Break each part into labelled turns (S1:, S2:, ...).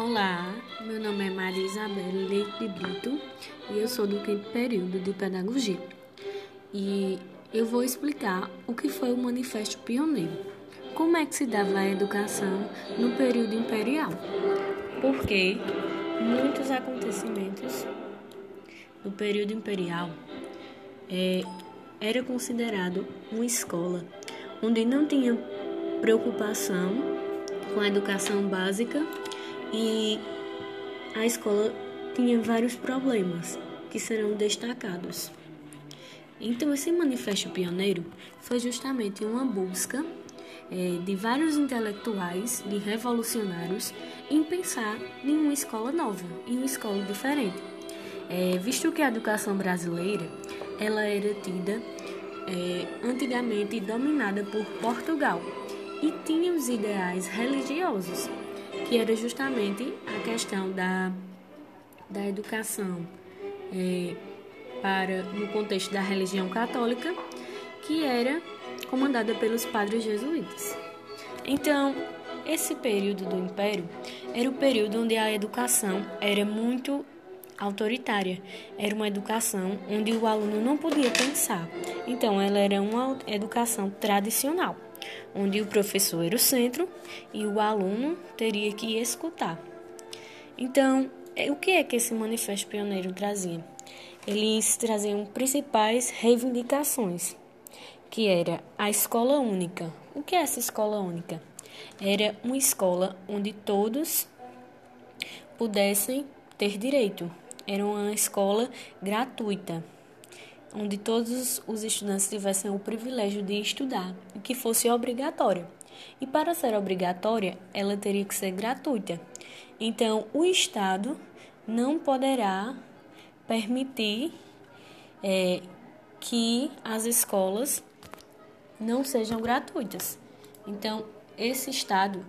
S1: Olá, meu nome é Maria Isabel Leite de Brito e eu sou do quinto período de Pedagogia. E eu vou explicar o que foi o Manifesto Pioneiro. Como é que se dava a educação no período imperial? Porque muitos acontecimentos no período imperial é, era considerado uma escola onde não tinha preocupação com a educação básica e a escola tinha vários problemas que serão destacados. Então, esse manifesto pioneiro foi justamente uma busca é, de vários intelectuais, de revolucionários, em pensar em uma escola nova, em uma escola diferente. É, visto que a educação brasileira ela era tida é, antigamente dominada por Portugal e tinha os ideais religiosos que era justamente a questão da, da educação é, para no contexto da religião católica, que era comandada pelos padres jesuítas. Então, esse período do Império era o período onde a educação era muito autoritária. Era uma educação onde o aluno não podia pensar. Então, ela era uma educação tradicional onde o professor era o centro e o aluno teria que escutar. Então, é, o que é que esse manifesto pioneiro trazia? Eles traziam principais reivindicações, que era a escola única. O que é essa escola única? Era uma escola onde todos pudessem ter direito. Era uma escola gratuita onde todos os estudantes tivessem o privilégio de estudar e que fosse obrigatória. E para ser obrigatória, ela teria que ser gratuita. Então, o Estado não poderá permitir é, que as escolas não sejam gratuitas. Então, esse Estado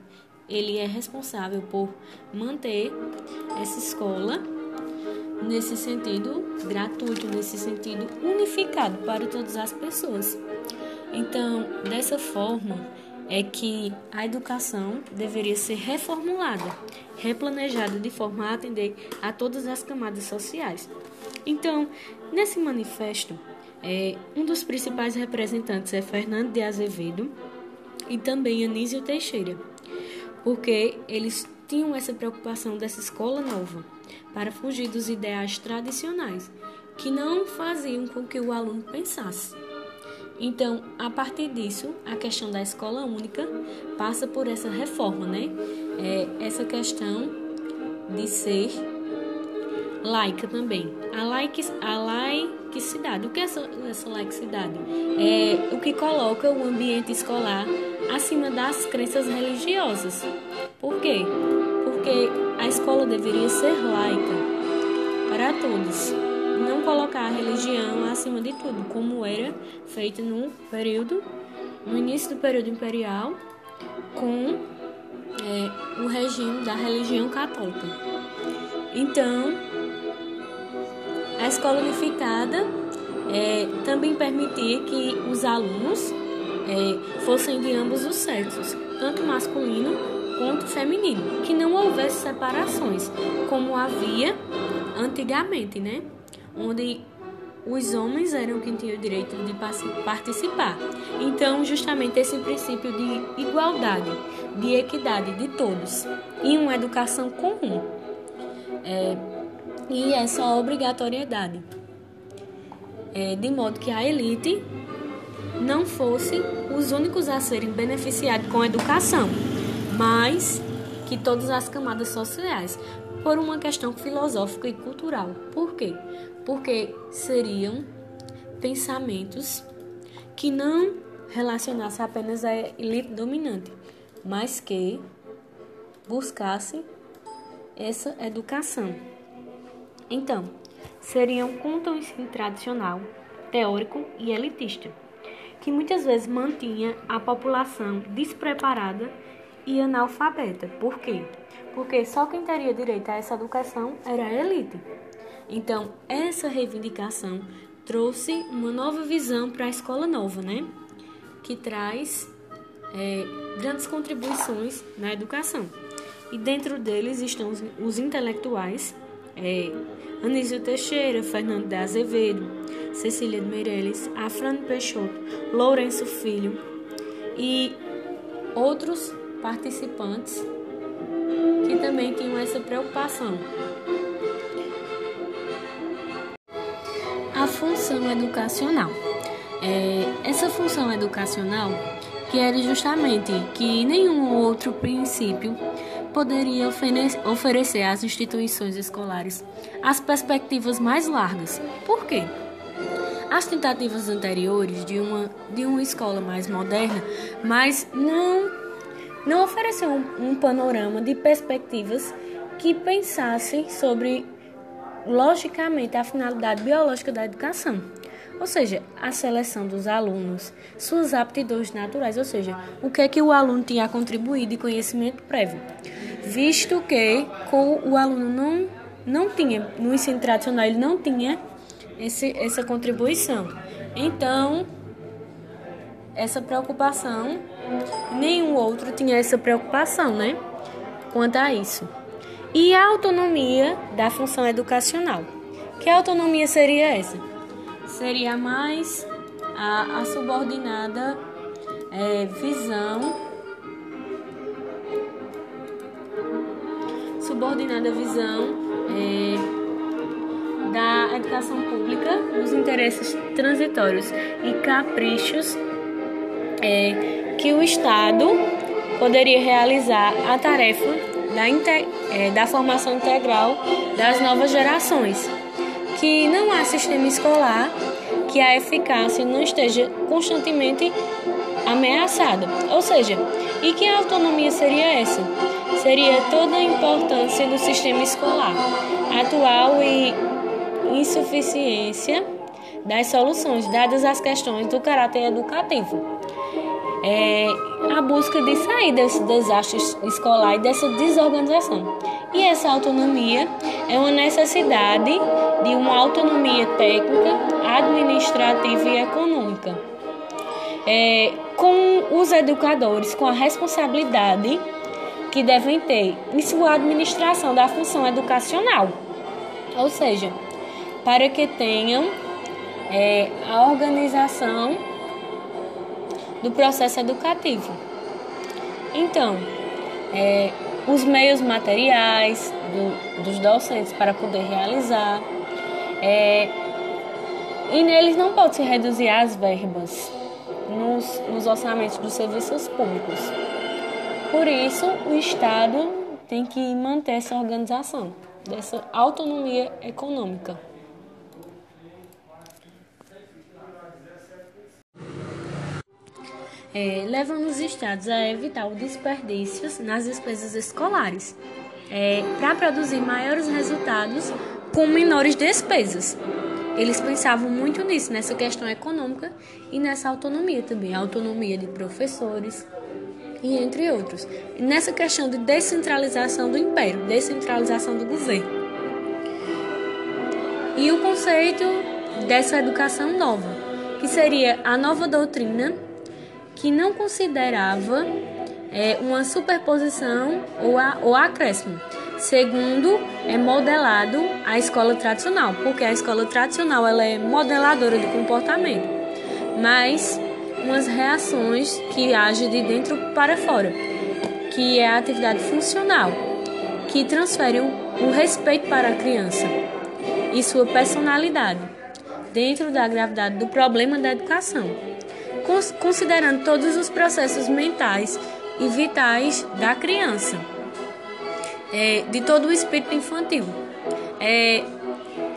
S1: ele é responsável por manter essa escola nesse sentido gratuito, nesse sentido unificado para todas as pessoas. Então, dessa forma, é que a educação deveria ser reformulada, replanejada de forma a atender a todas as camadas sociais. Então, nesse manifesto, é, um dos principais representantes é Fernando de Azevedo e também Anísio Teixeira, porque eles tinham essa preocupação dessa escola nova para fugir dos ideais tradicionais, que não faziam com que o aluno pensasse. Então, a partir disso, a questão da escola única passa por essa reforma, né? É essa questão de ser laica também. A, laic, a laicidade. O que é essa, essa laicidade? É o que coloca o ambiente escolar acima das crenças religiosas. Por quê? Porque a escola deveria ser laica para todos, não colocar a religião acima de tudo, como era feito no período, no início do período imperial, com é, o regime da religião católica. Então, a escola unificada é, também permitia que os alunos é, fossem de ambos os sexos, tanto masculino quanto feminino, que não houvesse separações, como havia antigamente, né? Onde os homens eram quem tinha o direito de participar. Então, justamente esse princípio de igualdade, de equidade de todos e uma educação comum. É, e essa obrigatoriedade, é, de modo que a elite não fosse os únicos a serem beneficiados com a educação mais que todas as camadas sociais, por uma questão filosófica e cultural. Por quê? Porque seriam pensamentos que não relacionassem apenas a elite dominante, mas que buscassem essa educação. Então, seriam o ensino tradicional, teórico e elitista, que muitas vezes mantinha a população despreparada e analfabeta. Por quê? Porque só quem teria direito a essa educação era a elite. Então, essa reivindicação trouxe uma nova visão para a escola nova, né? Que traz é, grandes contribuições na educação. e dentro deles estão os, os intelectuais, é, Anísio Teixeira, Fernando de Azevedo, Cecília de Meirelles, Afrânio Peixoto, Lourenço Filho e outros participantes que também tinham essa preocupação. A função educacional. É, essa função educacional que era justamente que nenhum outro princípio poderia oferecer às instituições escolares as perspectivas mais largas. Por quê? As tentativas anteriores de uma, de uma escola mais moderna, mas não, não ofereceu um, um panorama de perspectivas que pensassem sobre, logicamente, a finalidade biológica da educação ou seja, a seleção dos alunos, suas aptidões naturais, ou seja, o que é que o aluno tinha a contribuir de conhecimento prévio, visto que com o aluno não, não tinha, no ensino tradicional, ele não tinha esse, essa contribuição. Então, essa preocupação, nenhum outro tinha essa preocupação, né? Quanto a isso. E a autonomia da função educacional. Que autonomia seria essa? Seria mais a, a subordinada é, visão. Subordinada visão é, da educação pública nos interesses transitórios e caprichos é, que o Estado poderia realizar a tarefa da, é, da formação integral das novas gerações que não há sistema escolar que a eficácia não esteja constantemente ameaçada. Ou seja, e que autonomia seria essa? Seria toda a importância do sistema escolar atual e insuficiência das soluções dadas as questões do caráter educativo. É a busca de sair desse desastre escolar e dessa desorganização. E essa autonomia é uma necessidade de uma autonomia técnica, administrativa e econômica. É, com os educadores, com a responsabilidade que devem ter em sua administração da função educacional, ou seja, para que tenham é, a organização do processo educativo. Então, é, os meios materiais do, dos docentes para poder realizar. É, e neles não pode se reduzir as verbas nos, nos orçamentos dos serviços públicos. Por isso, o Estado tem que manter essa organização, dessa autonomia econômica. é, levando os estados a evitar o desperdício nas despesas escolares, é, para produzir maiores resultados com menores despesas. Eles pensavam muito nisso, nessa questão econômica e nessa autonomia também, autonomia de professores e entre outros. E nessa questão de descentralização do império, descentralização do governo. E o conceito dessa educação nova, que seria a nova doutrina que não considerava é, uma superposição ou, a, ou acréscimo. Segundo, é modelado a escola tradicional, porque a escola tradicional ela é modeladora de comportamento, mas umas reações que agem de dentro para fora, que é a atividade funcional, que transfere o, o respeito para a criança e sua personalidade dentro da gravidade do problema da educação considerando todos os processos mentais e vitais da criança, é, de todo o espírito infantil, é,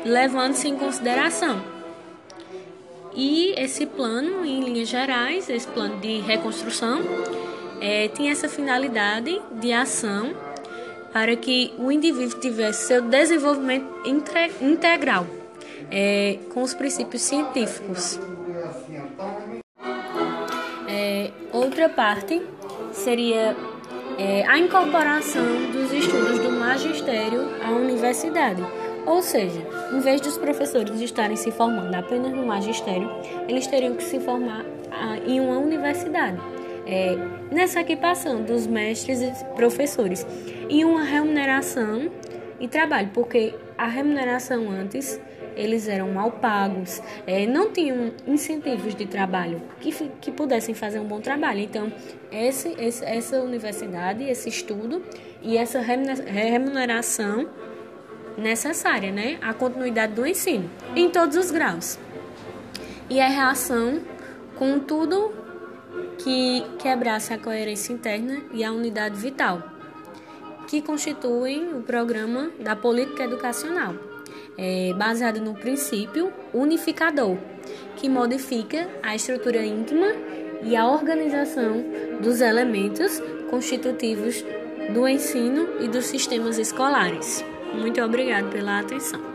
S1: levando-se em consideração. E esse plano, em linhas gerais, esse plano de reconstrução, é, tinha essa finalidade de ação para que o indivíduo tivesse seu desenvolvimento integral é, com os princípios científicos. É, outra parte seria é, a incorporação dos estudos do magistério à universidade. Ou seja, em vez dos professores estarem se formando apenas no magistério, eles teriam que se formar ah, em uma universidade, é, nessa equipação dos mestres e professores e uma remuneração e trabalho, porque a remuneração antes eles eram mal pagos, é, não tinham incentivos de trabalho que, que pudessem fazer um bom trabalho. Então, esse, esse, essa universidade, esse estudo e essa remuneração necessária, né? A continuidade do ensino em todos os graus. E a reação com tudo que quebrasse a coerência interna e a unidade vital, que constituem o programa da política educacional, é, baseado no princípio unificador, que modifica a estrutura íntima e a organização dos elementos constitutivos do ensino e dos sistemas escolares. Muito obrigado pela atenção.